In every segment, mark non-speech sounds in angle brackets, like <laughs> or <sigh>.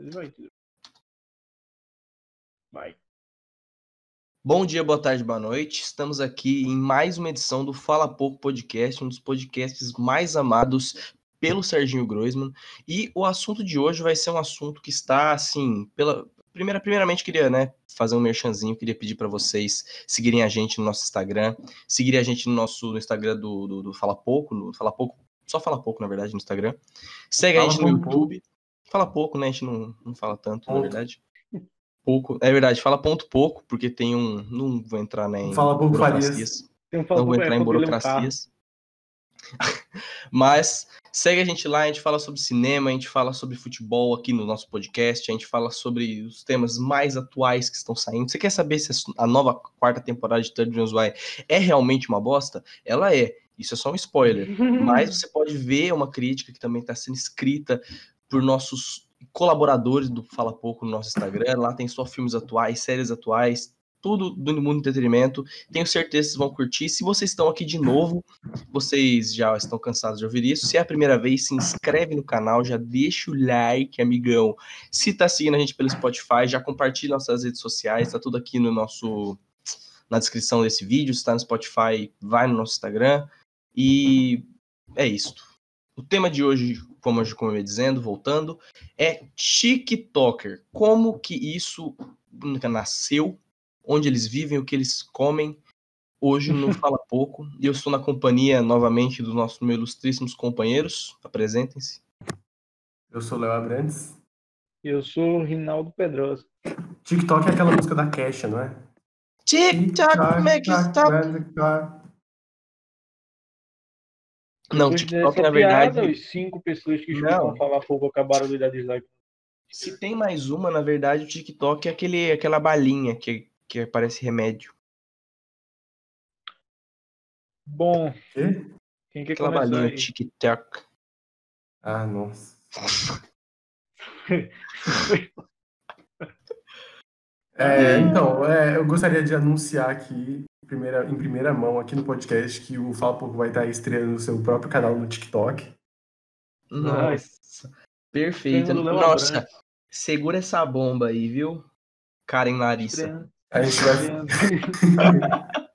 Ele vai, entendeu? Vai. Bom dia, boa tarde, boa noite. Estamos aqui em mais uma edição do Fala Pouco Podcast, um dos podcasts mais amados pelo Serginho Groisman. E o assunto de hoje vai ser um assunto que está, assim, pela. Primeira, primeiramente, queria né, fazer um merchanzinho, queria pedir para vocês seguirem a gente no nosso Instagram, seguirem a gente no nosso no Instagram do, do, do Fala Pouco, no Fala Pouco, só Fala Pouco, na verdade, no Instagram. Segue Fala a gente no pouco. Fala pouco, né? A gente não, não fala tanto, na verdade. Pouco. É verdade, fala ponto pouco, porque tem um. Não vou entrar né, em Fala burocracias. Tem um Não vou entrar é em burocracias. <laughs> Mas segue a gente lá, a gente fala sobre cinema, a gente fala sobre futebol aqui no nosso podcast, a gente fala sobre os temas mais atuais que estão saindo. Você quer saber se a nova quarta temporada de Third Reasons Why é realmente uma bosta? Ela é. Isso é só um spoiler. <laughs> Mas você pode ver uma crítica que também está sendo escrita por nossos colaboradores do Fala Pouco no nosso Instagram. Lá tem só filmes atuais, séries atuais, tudo do mundo do entretenimento. Tenho certeza que vocês vão curtir. Se vocês estão aqui de novo, vocês já estão cansados de ouvir isso. Se é a primeira vez, se inscreve no canal, já deixa o like, amigão. Se tá seguindo a gente pelo Spotify, já compartilha nossas redes sociais, tá tudo aqui no nosso na descrição desse vídeo. Se tá no Spotify, vai no nosso Instagram. E é isso. O tema de hoje, como eu ia dizendo, voltando, é TikToker. Como que isso nasceu, onde eles vivem, o que eles comem. Hoje no Fala <laughs> Pouco. E eu estou na companhia novamente dos nossos meus ilustríssimos companheiros. Apresentem-se. Eu sou o Léo Abrantes. Eu sou o Rinaldo Pedrosa. TikTok é aquela música da Kesha, não é? TikTok, make it stop. Não, Depois TikTok, na verdade, piada, os cinco pessoas que Não. escutam falar pouco acabaram de dar dislike. se tem mais uma, na verdade, o TikTok é aquele, aquela balinha que, que parece remédio. Bom, Quê? quem quer Aquela balinha aí? TikTok. Ah, nossa. <laughs> É, então, é, eu gostaria de anunciar aqui, primeira, em primeira mão, aqui no podcast, que o Fala Pouco vai estar estreando o seu próprio canal no TikTok. Nossa, perfeito. Nossa, Abrantes. segura essa bomba aí, viu? Karen Larissa. A gente vai, <laughs>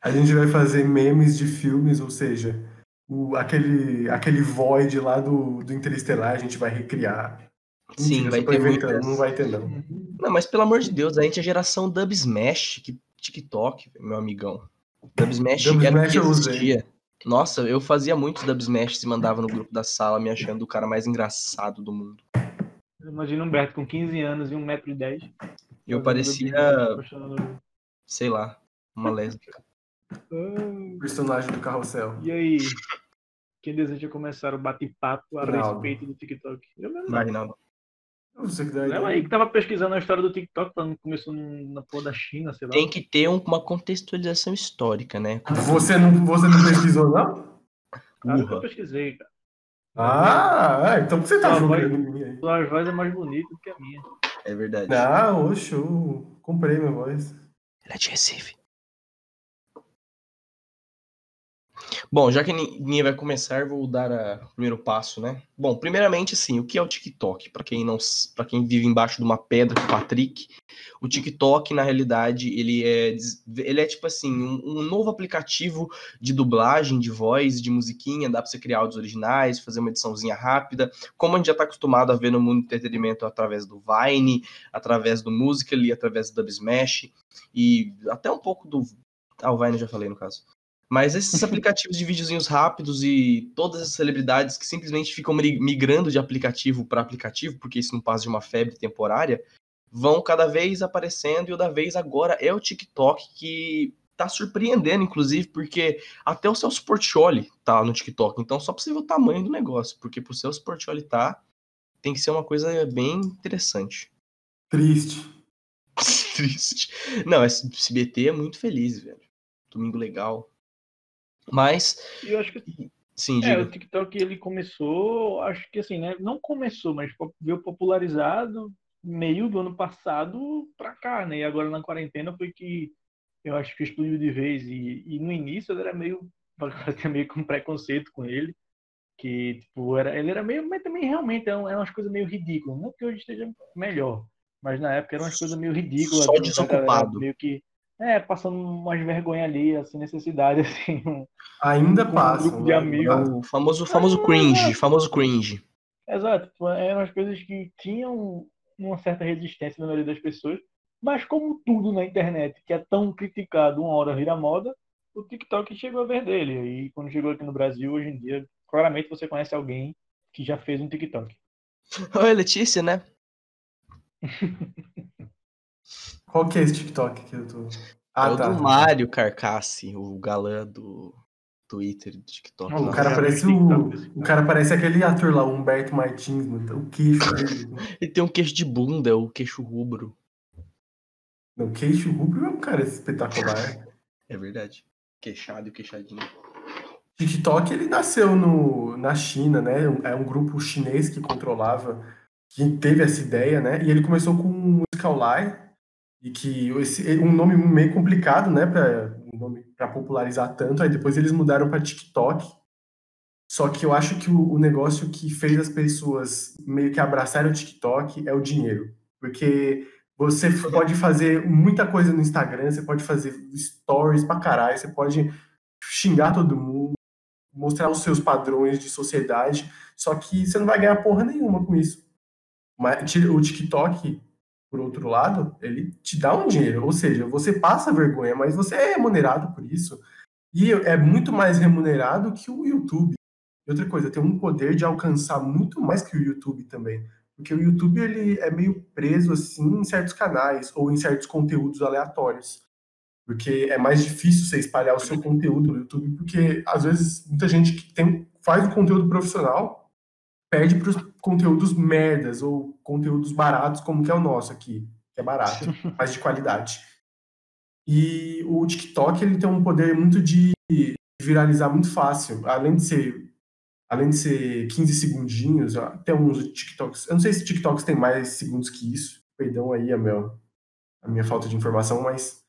a gente vai fazer memes de filmes, ou seja, o, aquele, aquele void lá do, do Interestelar, a gente vai recriar. Sim, Mentira, vai só tô ter muitas. Não vai ter, não. Não, mas pelo amor de Deus, a gente é geração Dub Smash, que TikTok, meu amigão. Dub Smash Dub era o Smash que eu usei. existia. Nossa, eu fazia muitos Dub Smash e mandava no grupo da sala, me achando o cara mais engraçado do mundo. Imagina o Humberto com 15 anos e 1,10m. Eu parecia, sei lá, uma lésbica. Personagem do carrossel. E aí? Quem deseja começar o bate-papo a Rinaldo. respeito do TikTok? Eu mesmo. Vai, Rinaldo. Você que dá Léo ideia. aí que tava pesquisando a história do TikTok quando começou na porra da China, sei lá. Tem que ter um- uma contextualização histórica, né? Você não, você não pesquisou, não? Que eu Burra. pesquisei, cara. Ah, é, então por que você tá Ah, vai. jogando em mim aí? Sua voz é mais bonita do que a minha. É verdade. Ah, oxe, eu comprei minha voz. Ele é de Recife. Bom, já que ni- ninguém vai começar, vou dar o primeiro passo, né? Bom, primeiramente, assim, o que é o TikTok? Para quem não, para quem vive embaixo de uma pedra com o Patrick, o TikTok, na realidade, ele é, ele é tipo assim, um, um novo aplicativo de dublagem, de voz, de musiquinha, dá para você criar áudios originais, fazer uma ediçãozinha rápida, como a gente já está acostumado a ver no mundo do entretenimento através do Vine, através do Musical.ly, através do Dub Smash, e até um pouco do... Ah, o Vine eu já falei, no caso. Mas esses aplicativos de videozinhos rápidos e todas as celebridades que simplesmente ficam mi- migrando de aplicativo para aplicativo, porque isso não passa de uma febre temporária, vão cada vez aparecendo e o da vez agora é o TikTok que tá surpreendendo, inclusive, porque até o Celso Portioli tá no TikTok. Então só pra você ver o tamanho do negócio, porque pro Celso Portioli tá, tem que ser uma coisa bem interessante. Triste. <laughs> Triste. Não, esse SBT é muito feliz, velho. Domingo legal. Mas, eu acho que sim, é, o TikTok ele começou, acho que assim, né? Não começou, mas veio popularizado meio do ano passado pra cá, né? E agora na quarentena foi que eu acho que explodiu de vez. E, e no início eu era meio, <laughs> eu tinha meio com preconceito com ele. Que, tipo, era, ele era meio, mas também realmente eram, eram umas coisas meio ridículas. Não que hoje esteja melhor, mas na época eram umas coisas meio ridículas. Só assim, desocupado. Meio que, é, passando umas vergonha ali, assim, necessidade, <laughs> assim. um- Ainda um passa. grupo de amigos. É o famoso, famoso cringe, famoso cringe. Exato, tipo, eram as coisas que tinham uma certa resistência na maioria das pessoas, mas como tudo na internet que é tão criticado, uma hora vira moda, o TikTok chegou a ver dele. E quando chegou aqui no Brasil, hoje em dia, claramente você conhece alguém que já fez um TikTok. Oi, Letícia, né? <laughs> Qual que é esse TikTok que eu tô. Ah, é o tá. do Mário Carcassi, o galã do Twitter do TikTok. Não, o cara É, parece o. O cara parece aquele ator lá, o Humberto Martins, mano. O queixo dele. <laughs> Ele tem um queixo de bunda, o queixo rubro. Não, o queixo rubro é um cara espetacular. <laughs> É verdade. Queixado e queixadinho. TikTok ele nasceu no, na China, né? É um grupo chinês que controlava, que teve essa ideia, né? E ele começou com o Musical.ly, e que esse, um nome meio complicado, né? Para um popularizar tanto. Aí depois eles mudaram para TikTok. Só que eu acho que o, o negócio que fez as pessoas meio que abraçarem o TikTok é o dinheiro, porque você pode fazer muita coisa no Instagram, você pode fazer stories pra caralho, você pode xingar todo mundo, mostrar os seus padrões de sociedade, só que você não vai ganhar porra nenhuma com isso. Mas o TikTok, por outro lado, ele te dá um dinheiro, ou seja, você passa vergonha, mas você é remunerado por isso. E é muito mais remunerado que o YouTube. E outra coisa, tem um poder de alcançar muito mais que o YouTube também. Porque o YouTube ele é meio preso assim em certos canais ou em certos conteúdos aleatórios. Porque é mais difícil você espalhar o seu conteúdo no YouTube, porque às vezes muita gente que tem, faz o conteúdo profissional perde para os conteúdos merdas ou conteúdos baratos, como que é o nosso aqui, que é barato, <laughs> mas de qualidade. E o TikTok ele tem um poder muito de viralizar muito fácil, além de ser além de ser 15 segundinhos, tem uns TikToks. Eu não sei se TikToks tem mais segundos que isso. Perdão aí a, meu, a minha falta de informação, mas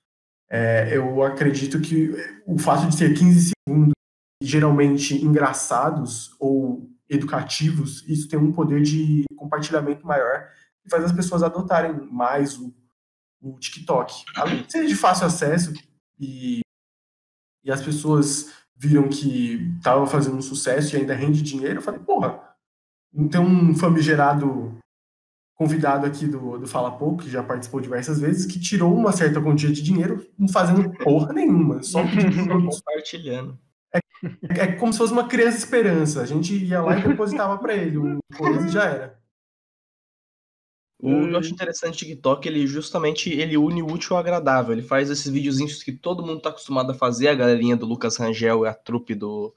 é, eu acredito que o fato de ter 15 segundos, geralmente engraçados ou educativos, isso tem um poder de compartilhamento maior e faz as pessoas adotarem mais o, o TikTok. Além de ser de fácil acesso e, e as pessoas viram que estava fazendo um sucesso e ainda rende dinheiro, eu falei, porra, não tem um famigerado convidado aqui do, do Fala Pouco, que já participou diversas vezes, que tirou uma certa quantia de dinheiro não fazendo porra nenhuma, só <laughs> pedindo. Compartilhando. É como se fosse uma criança esperança. A gente ia lá e depositava para ele um coisa já era. O que eu acho interessante do TikTok, ele justamente ele une o útil ao agradável. Ele faz esses videozinhos que todo mundo tá acostumado a fazer, a galerinha do Lucas Rangel e a trupe do,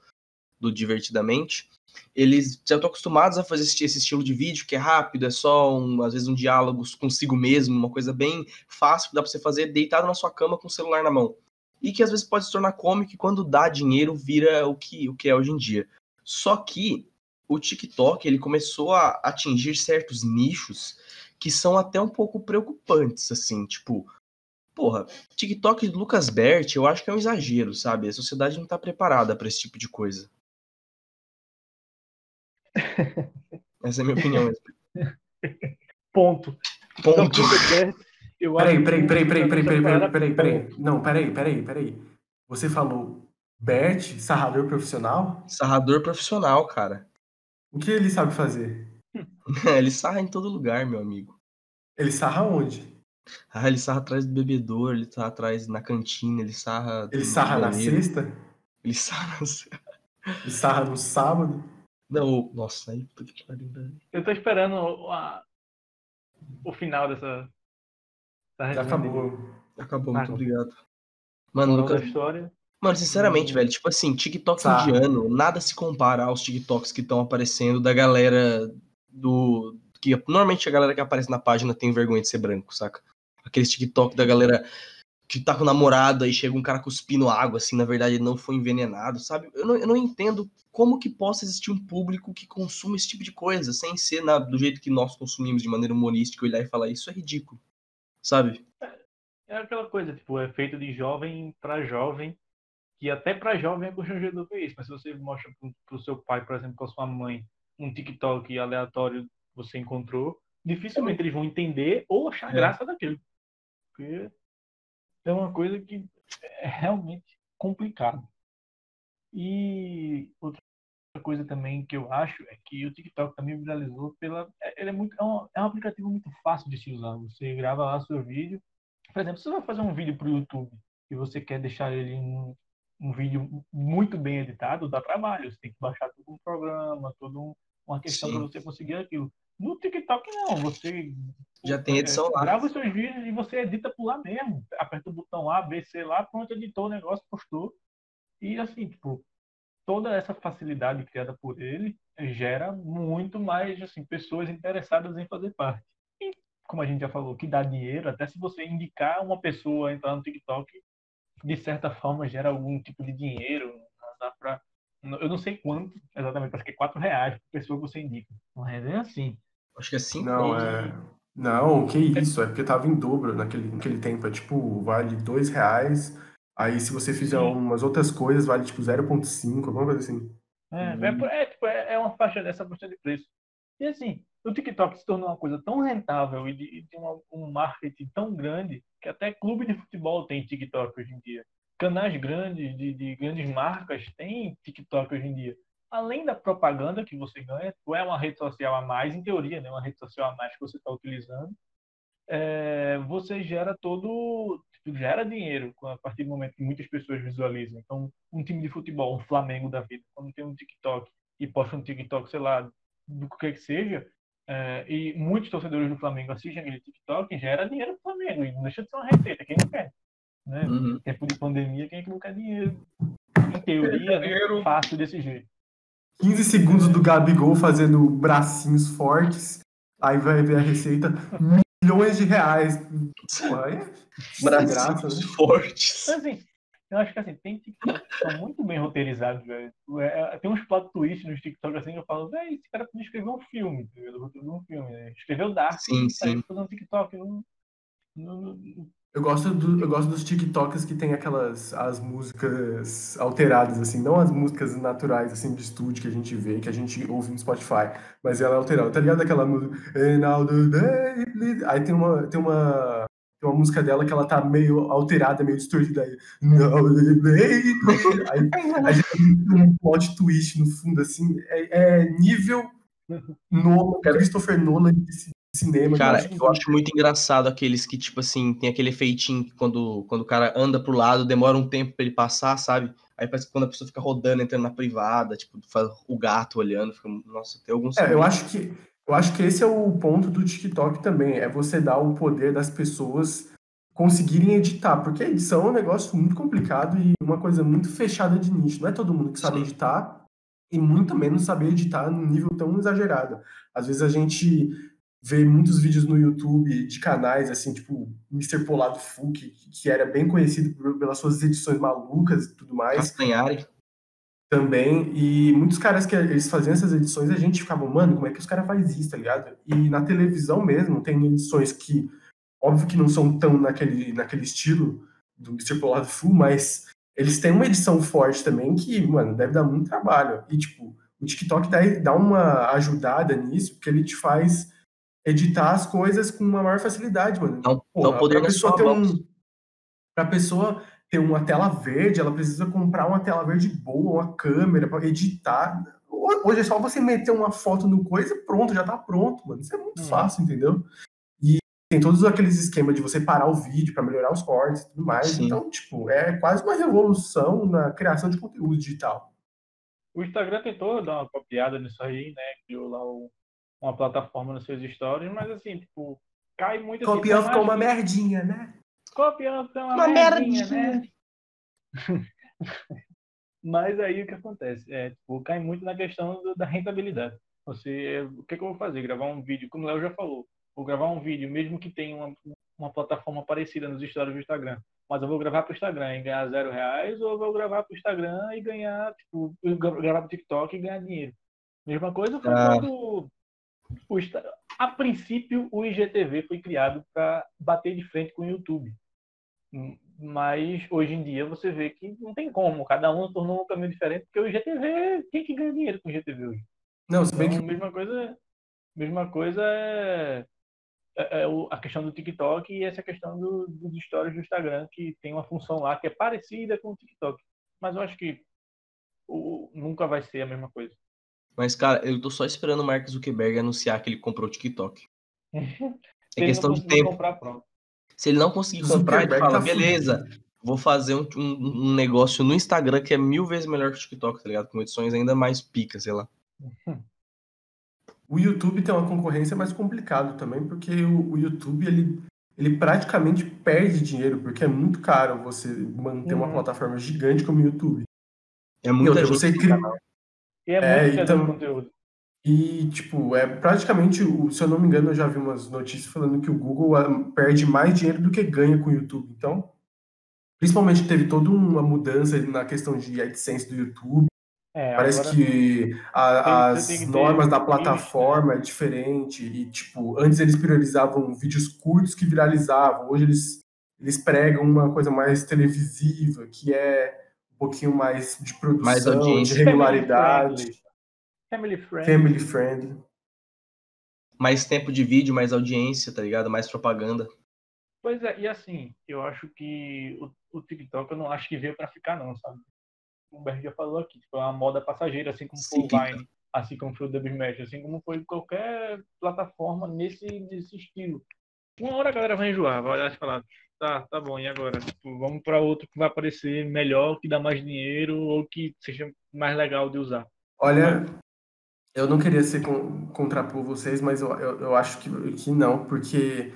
do Divertidamente. Eles já estão acostumados a fazer esse, esse estilo de vídeo que é rápido, é só um, às vezes um diálogo consigo mesmo, uma coisa bem fácil que dá pra você fazer deitado na sua cama com o celular na mão. E que às vezes pode se tornar cômico e quando dá dinheiro vira o que, o que é hoje em dia. Só que o TikTok ele começou a atingir certos nichos que são até um pouco preocupantes, assim, tipo, porra, TikTok de Lucas Bert, eu acho que é um exagero, sabe? A sociedade não tá preparada para esse tipo de coisa. <laughs> Essa é a minha opinião. mesmo. Ponto. Ponto. Então, eu Peraí, acho peraí, peraí, peraí, peraí, peraí, peraí, peraí, peraí. Não, peraí, peraí, peraí. Você falou Bert, sarrador profissional? Sarrador profissional, cara. O que ele sabe fazer? <laughs> Ele sarra em todo lugar, meu amigo. Ele sarra onde? Ah, ele sarra atrás do bebedor, ele tá atrás na cantina, ele sarra. Ele sarra na sexta? Ele sarra. <laughs> Ele sarra no sábado? Não, nossa, aí puta que pariu. Eu tô esperando a- o final dessa. Já dele. acabou. Acabou, Ah, muito não. obrigado. Mano, Lucas, história. Mano, sinceramente, Hum. velho, tipo assim, TikTok Tá. indiano, nada se compara aos TikToks que estão aparecendo da galera do. Que normalmente a galera que aparece na página tem vergonha de ser branco, saca? Aqueles TikTok da galera que tá com namorada e chega um cara cuspindo água, assim, na verdade ele não foi envenenado, sabe? Eu não, eu não entendo como que possa existir um público que consuma esse tipo de coisa, sem ser na- do jeito que nós consumimos de maneira humorística, olhar e falar isso é ridículo, sabe? É aquela coisa, tipo, é feito de jovem pra jovem que até para jovem é constrangedor ver isso, mas se você mostra para o seu pai, por exemplo, com a sua mãe, um TikTok aleatório que você encontrou, dificilmente eles vão entender ou achar é. graça daquilo. Porque é uma coisa que é realmente complicado. E outra coisa também que eu acho é que o TikTok também viralizou pela. É, ele é, muito, é, um, é um aplicativo muito fácil de se usar. Você grava lá seu vídeo. Por exemplo, se você vai fazer um vídeo para o YouTube e você quer deixar ele um, um vídeo muito bem editado, dá trabalho. Você tem que baixar todo um programa, toda um, uma questão para você conseguir aquilo. No TikTok, não. Você já tem é, edição lá. Grava os seus vídeos e você edita por lá mesmo. Aperta o botão A, B, C lá, pronto, editou o negócio, postou. E assim, tipo, toda essa facilidade criada por ele gera muito mais assim, pessoas interessadas em fazer parte. E, como a gente já falou, que dá dinheiro, até se você indicar uma pessoa a entrar no TikTok, de certa forma gera algum tipo de dinheiro. Dá pra, eu não sei quanto exatamente, acho que é 4 reais por pessoa que você indica. Mas é assim. Acho que é 5 Não, é. Não, que isso, é porque tava em dobro naquele, naquele tempo. É tipo, vale 2 reais Aí, se você fizer Sim. umas outras coisas, vale tipo 0,5, alguma coisa assim. É, hum. é, é, tipo, é, é, uma faixa dessa faixa de preço. E assim, o TikTok se tornou uma coisa tão rentável e de, de uma, um marketing tão grande que até clube de futebol tem TikTok hoje em dia. Canais grandes, de, de grandes marcas, têm TikTok hoje em dia. Além da propaganda que você ganha, ou é uma rede social a mais, em teoria, né, uma rede social a mais que você está utilizando, é, você gera todo tipo, gera dinheiro a partir do momento que muitas pessoas visualizam. Então, um time de futebol, um Flamengo da vida, quando tem um TikTok e posta um TikTok, sei lá, do que que seja, é, e muitos torcedores do Flamengo assistem aquele TikTok, gera dinheiro para o Flamengo. E não deixa de ser uma receita, quem não quer. Né? Uhum. Tempo de pandemia, quem é que não quer dinheiro? Em teoria, né? fácil desse jeito. 15 segundos do Gabigol fazendo bracinhos fortes, aí vai ver a receita, milhões de reais. Braços né? fortes. assim, eu acho que assim, tem TikTok que são muito bem roteirizados, velho. É, é, tem uns plot twists no TikTok assim que eu falo, velho, esse cara podia escrever um filme, entendeu? Um filme, né? Escreveu Dark, sim, tá sim. fazendo TikTok. Não, não, eu gosto, do, eu gosto dos TikToks que tem aquelas as músicas alteradas, assim, não as músicas naturais, assim, de estúdio que a gente vê, que a gente ouve no Spotify, mas ela é alterada. Tá ligado aquela música? Aí tem uma, tem uma, tem uma música dela que ela tá meio alterada, meio distorcida. Aí, aí, aí tem um plot twist no fundo, assim, é, é nível <laughs> Nolan, Christopher Nolan cinema. Cara, eu, eu acho muito engraçado aqueles que, tipo assim, tem aquele feitinho que quando, quando o cara anda pro lado, demora um tempo pra ele passar, sabe? Aí parece que quando a pessoa fica rodando, entrando na privada, tipo, faz o gato olhando, fica, nossa, tem alguns. É, eu acho que eu acho que esse é o ponto do TikTok também, é você dar o poder das pessoas conseguirem editar, porque a edição é um negócio muito complicado e uma coisa muito fechada de nicho. Não é todo mundo que sabe editar e muito menos saber editar num nível tão exagerado. Às vezes a gente ver muitos vídeos no YouTube de canais, assim, tipo Mr. Polado Full, que, que era bem conhecido por, pelas suas edições malucas e tudo mais. Castanhari. Também, e muitos caras que eles faziam essas edições, a gente ficava, mano, como é que os caras fazem isso, tá ligado? E na televisão mesmo, tem edições que, óbvio que não são tão naquele, naquele estilo do Mr. Polado Full, mas eles têm uma edição forte também que, mano, deve dar muito trabalho. E, tipo, o TikTok dá, dá uma ajudada nisso, porque ele te faz editar as coisas com uma maior facilidade, mano. Não, Porra, não poder pessoa ter um, pra pessoa ter uma tela verde, ela precisa comprar uma tela verde boa, uma câmera para editar. Hoje é só você meter uma foto no coisa e pronto, já tá pronto, mano. Isso é muito hum. fácil, entendeu? E tem todos aqueles esquemas de você parar o vídeo para melhorar os cortes e tudo mais. Sim. Então, tipo, é quase uma revolução na criação de conteúdo digital. O Instagram tentou dar uma copiada nisso aí, né? Criou lá o uma plataforma nos seus stories, mas assim, tipo, cai muito assim. Copião ficou uma merdinha, né? Copião ficou uma, uma merdinha, merdinha, né? <laughs> mas aí o que acontece? É, tipo, cai muito na questão do, da rentabilidade. Você, o que, que, eu vou fazer? Gravar um vídeo, como o Léo já falou, vou gravar um vídeo, mesmo que tenha uma, uma plataforma parecida nos stories do Instagram, mas eu vou gravar para o Instagram e ganhar zero reais, ou eu vou gravar para o Instagram e ganhar, tipo, gravar para o TikTok e ganhar dinheiro. Mesma coisa foi ah. quando a princípio, o IGTV foi criado para bater de frente com o YouTube. Hum, Mas hoje em dia você vê que não tem como, cada um tornou um caminho diferente, porque o GTV, quem que ganha dinheiro com o GTV hoje? Não, se bem Então, que mesma coisa, mesma coisa é, é- é o- a questão do TikTok e essa questão do, dos stories do Instagram, que tem uma função lá que é parecida com o TikTok. Mas eu acho que o- nunca vai ser a mesma coisa. Mas, cara, eu tô só esperando o Mark Zuckerberg anunciar que ele comprou o TikTok. <laughs> É Se ele não questão de tempo. comprar. Se ele não conseguir comprar, ele fala, tá beleza, vou fazer um, um- um negócio no Instagram que é mil vezes melhor que o TikTok, tá ligado? Com edições ainda mais pica, sei lá. <laughs> o YouTube tem uma concorrência mais complicado também, porque o, o YouTube ele, ele praticamente perde dinheiro, porque é muito caro você manter uma Uhum. plataforma gigante como o YouTube. É E você cria, canal. E é, É, muito então- conteúdo. E, tipo, é praticamente, o- se eu não me engano, eu já vi umas notícias falando que o Google ah, perde mais dinheiro do que ganha com o YouTube. Então, principalmente teve toda uma mudança na questão de AdSense do YouTube. É, Parece que a- as que normas da limite, né? plataforma é diferente. E, tipo, antes eles priorizavam vídeos curtos que viralizavam. Hoje eles, eles pregam uma coisa mais televisiva, que é pouquinho mais de Mais produção, de audiência. regularidade, Family friendly. family friendly. Mais tempo de vídeo, mais audiência, tá ligado? Mais propaganda. Pois é, e assim, eu acho que o, o TikTok eu não acho que veio pra ficar, não, sabe? O Humberto já falou aqui, tipo, é uma moda passageira, assim como foi o. Vine, assim como foi o Dubsmash, assim como foi qualquer plataforma nesse, nesse estilo. Uma hora a galera vai enjoar, vai olhar e falar, tá, tá bom, e agora? Tipo, vamos pra outro que vai aparecer melhor, que dá mais dinheiro ou que seja mais legal de usar. Olha, eu não queria ser con contrapor vocês, mas eu, eu, eu acho que, que não, porque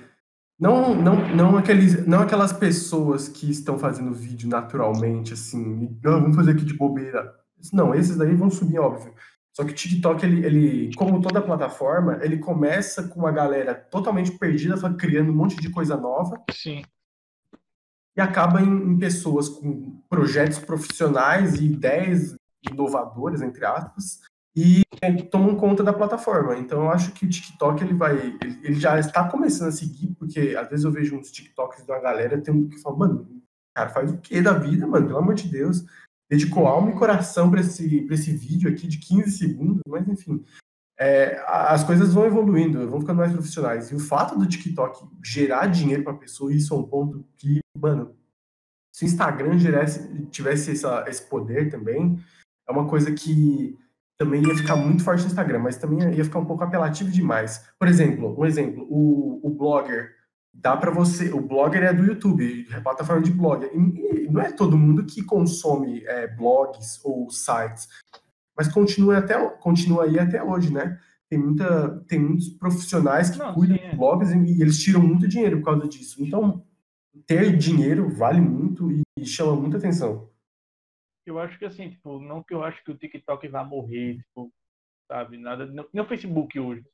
não, não, não, aqueles, não aquelas pessoas que estão fazendo vídeo naturalmente, assim, "Ah, vamos fazer aqui de bobeira. Não, esses daí vão subir, óbvio. Só que o TikTok, ele, ele, como toda plataforma, ele começa com uma galera totalmente perdida, criando um monte de coisa nova, Sim. E acaba em, em pessoas com projetos profissionais e ideias inovadoras, entre aspas, e tomam conta da plataforma. Então eu acho que o TikTok ele vai, ele, ele já está começando a seguir, porque às vezes eu vejo uns TikToks de uma galera tem um que fala, mano, cara faz o que da vida, mano? Pelo amor de Deus. Dedicou alma e coração para esse, esse vídeo aqui de 15 segundos, mas enfim. É, as coisas vão evoluindo, vão ficando mais profissionais. E o fato do TikTok gerar dinheiro para pessoa, isso é um ponto que, mano, se o Instagram gerasse, tivesse essa, esse poder também, é uma coisa que também ia ficar muito forte no Instagram, mas também ia ficar um pouco apelativo demais. Por exemplo, um exemplo, o, o blogger, dá para você, o blogger é do YouTube, é plataforma de blog, e não é todo mundo que consome é, blogs ou sites, mas continua até continua aí até hoje, né? Tem muita, tem muitos profissionais que Não, cuidam sim, é. de blogs e, eles tiram muito dinheiro por causa disso. Então, ter dinheiro vale muito e, chama muita atenção. Eu acho que assim, tipo, não que eu acho que o TikTok vai morrer, tipo, sabe, nada, não, o Facebook hoje.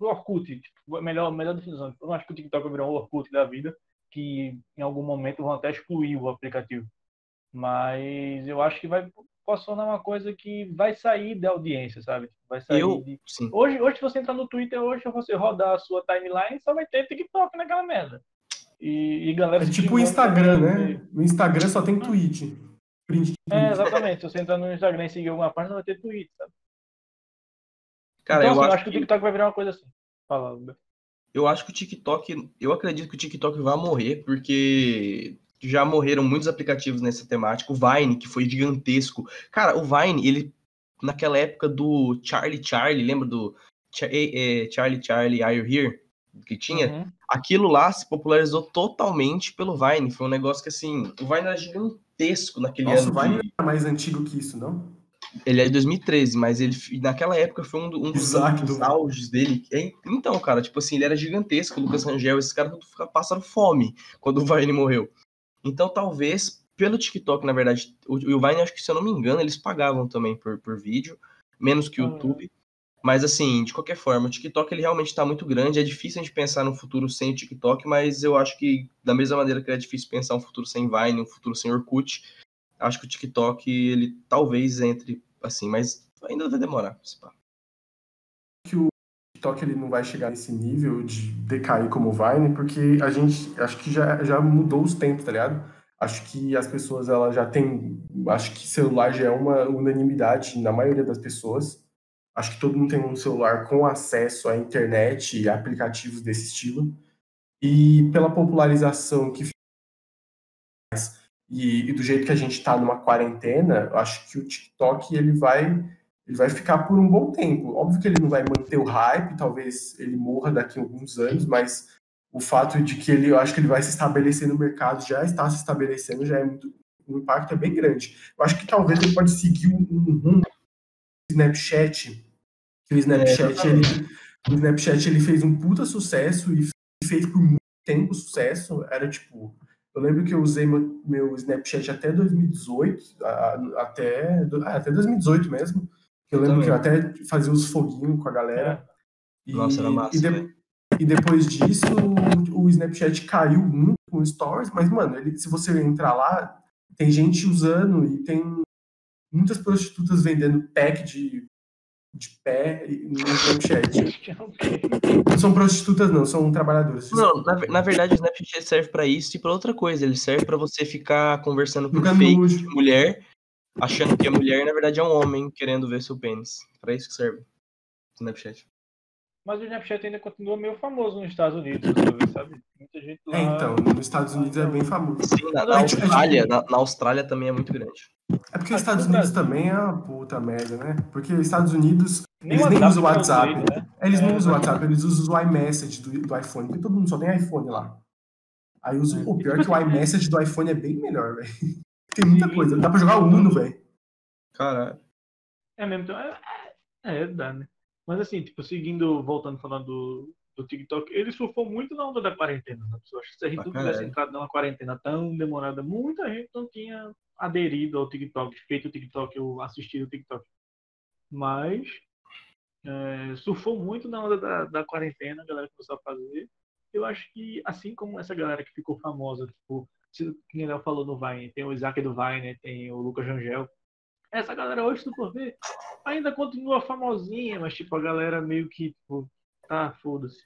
O Orkut, tipo, a melhor, melhor definição. Eu não acho que o TikTok vai virar um Orkut da vida, que em algum momento vão até excluir o aplicativo. Mas eu acho que vai posicionar uma coisa que vai sair da audiência, sabe? Vai sair Eu, de... sim. Hoje, hoje, se você entrar no Twitter, hoje, você rodar a sua timeline, só vai ter TikTok naquela merda. E, e galera É tipo o Instagram, né? O Instagram só tem tweet. Print É, exatamente. Se você entrar no Instagram e seguir alguma página, vai ter tweet, sabe? Cara, então, eu, assim, acho que o que, TikTok vai virar uma coisa assim. Fala, eu acho que o TikTok. Eu acredito que o TikTok vai morrer, porque já morreram muitos aplicativos nessa temática. O Vine, que foi gigantesco. Cara, o Vine, ele. Naquela época do Charlie Charlie, lembra do eh, eh, Charlie Charlie Are You Here? Que tinha? Uhum. aquilo lá se popularizou totalmente pelo Vine. Foi um negócio que, assim, o Vine era gigantesco naquele Nossa, ano. o Vine de- é mais antigo que isso, não? Ele é de 2013, mas ele naquela época foi um, do- um dos, dos do- auges dele. É, Então, cara, tipo assim, ele era gigantesco. O Lucas Rangel, esses caras tudo fica- passaram fome quando o Vine morreu. Então, talvez, pelo TikTok, na verdade, o, o Vine, acho que se eu não me engano, eles pagavam também por, por vídeo, menos que o Ah. YouTube. Mas assim, de qualquer forma, o TikTok ele realmente está muito grande. É difícil a gente pensar no futuro sem o TikTok, mas eu acho que da mesma maneira que é difícil pensar um futuro sem Vine, um futuro sem Orkut, acho que o TikTok ele talvez entre assim, mas ainda vai demorar. se pá. TikTok ele não vai chegar nesse nível de decair como o Vine, porque a gente acho que já, já mudou os tempos, tá ligado? Acho que as pessoas elas já têm, acho que celular já é uma unanimidade na maioria das pessoas. Acho que todo mundo tem um celular com acesso à internet e aplicativos desse estilo. E pela popularização que e, e do jeito que a gente está numa quarentena, acho que o TikTok ele vai ele vai ficar por um bom tempo. Óbvio que ele não vai manter o hype, talvez ele morra daqui a alguns anos, mas o fato de que ele, eu acho que ele vai se estabelecer no mercado, já está se estabelecendo, já é muito, o impacto é bem grande. Eu acho que talvez ele pode seguir um, um, um Snapchat, que o Snapchat, é, ele, o Snapchat ele fez um puta sucesso e fez por muito tempo sucesso, era tipo, eu lembro que eu usei meu, meu Snapchat até 2018, até, ah, até 2018 mesmo, eu lembro que eu até fazia os foguinhos com a galera. É. E, Nossa, era massa. E, de, e depois disso, o, o, Snapchat caiu muito com stories, mas, mano, ele, se você entrar lá, tem gente usando e tem muitas prostitutas vendendo pack de, de pé no Snapchat. <laughs> não são prostitutas, não, são trabalhadoras. Não, na, na verdade, o Snapchat serve para isso e para outra coisa. Ele serve para você ficar conversando com fake de mulher achando que a mulher, na verdade, é um homem querendo ver seu pênis. Para isso que serve o Snapchat. Mas o Snapchat ainda continua meio famoso nos Estados Unidos, sabe? Muita gente lá... É, então, nos Estados Unidos é bem famoso. Sim, na, na Austrália, na, na, Austrália também é muito grande. É porque os Estados Unidos também é uma puta merda, né? Porque os Estados Unidos, nem eles nem usam o WhatsApp. né? Eles é, não usam o WhatsApp, eles usam o iMessage do, do iPhone, porque todo mundo só tem iPhone lá. Aí usa, o pior é que o iMessage do iPhone é bem melhor, velho. Tem muita coisa. Dá pra jogar Uno, velho. Caralho. É mesmo. Então, é, é, é, dá, né? Mas assim, tipo, seguindo, voltando falando do, do TikTok, ele surfou muito na onda da quarentena. Né? Acho que se a gente não tivesse entrado numa quarentena tão demorada, muita gente não tinha aderido ao TikTok, feito o TikTok ou assistido o TikTok. Mas é, surfou muito na onda da, da quarentena, a galera começou a fazer. Eu acho que, assim como essa galera que ficou famosa, tipo, que o falou no Vine, tem o Isaac do Vine, tem o Lucas Rangel. Essa galera hoje, tu por ver, ainda continua famosinha, mas tipo, a galera meio que, tipo, tá, foda-se.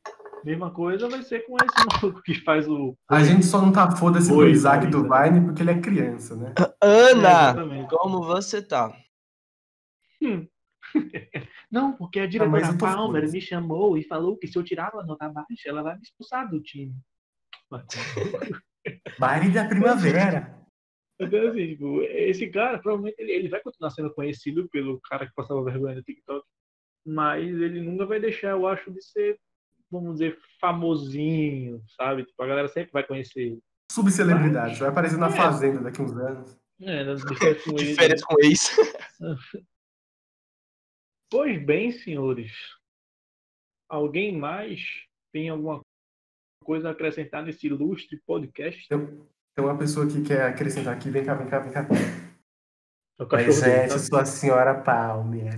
Mesma coisa vai ser com esse <laughs> maluco que faz o. A gente só não tá foda-se com o Isaac do Vine porque ele é criança, né? Ana, é, como você tá? Hum. <laughs> Não, porque a diretora ah, Palmer me chamou e falou que se eu tirar a nota baixa, ela vai me expulsar do time. <laughs> Baile da primavera. Então, assim, tipo, esse cara, provavelmente, ele, ele, vai continuar sendo conhecido pelo cara que passava vergonha no TikTok, mas ele nunca vai deixar, eu acho, de ser, vamos dizer, famosinho, sabe? Tipo, a galera sempre vai conhecer ele. Subcelebridade, mas... vai aparecer na é. Fazenda daqui uns anos. É, <laughs> de férias com, de férias com ex. pois bem, senhores. Alguém mais tem alguma coisa a acrescentar nesse ilustre podcast? Tem, tem uma pessoa que quer acrescentar aqui. Vem cá, vem cá, vem cá. Mas é, tá? sua senhora Palmer.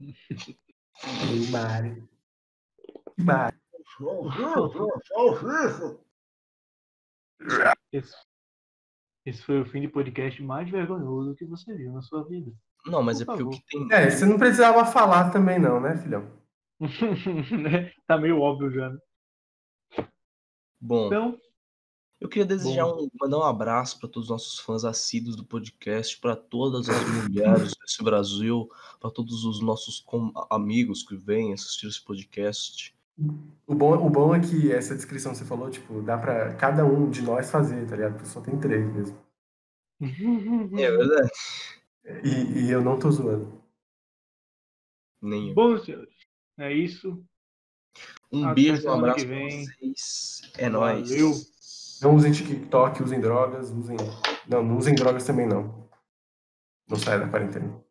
e Mário. Mário. Esse, esse foi o fim de podcast mais vergonhoso que você viu na sua vida. Não, mas Por é porque o que tem. É, você não precisava falar também, não, né, filhão? <laughs> tá meio óbvio já, né? Bom, então, eu queria desejar um, mandar um abraço para todos os nossos fãs assíduos do podcast, para todas as mulheres desse Brasil, para todos os nossos amigos que vêm assistir esse podcast. O bom, o bom é que essa descrição que você falou, tipo, dá para cada um de nós fazer, tá ligado? Porque só tem três mesmo. <laughs> É verdade. E, e eu não tô zoando. Nem eu. Bom, senhores, é isso. Um Até beijo, um abraço pra vocês. É nóis. Valeu. Não usem TikTok, usem drogas, usem. Não, não usem drogas também não. Não saia da quarentena.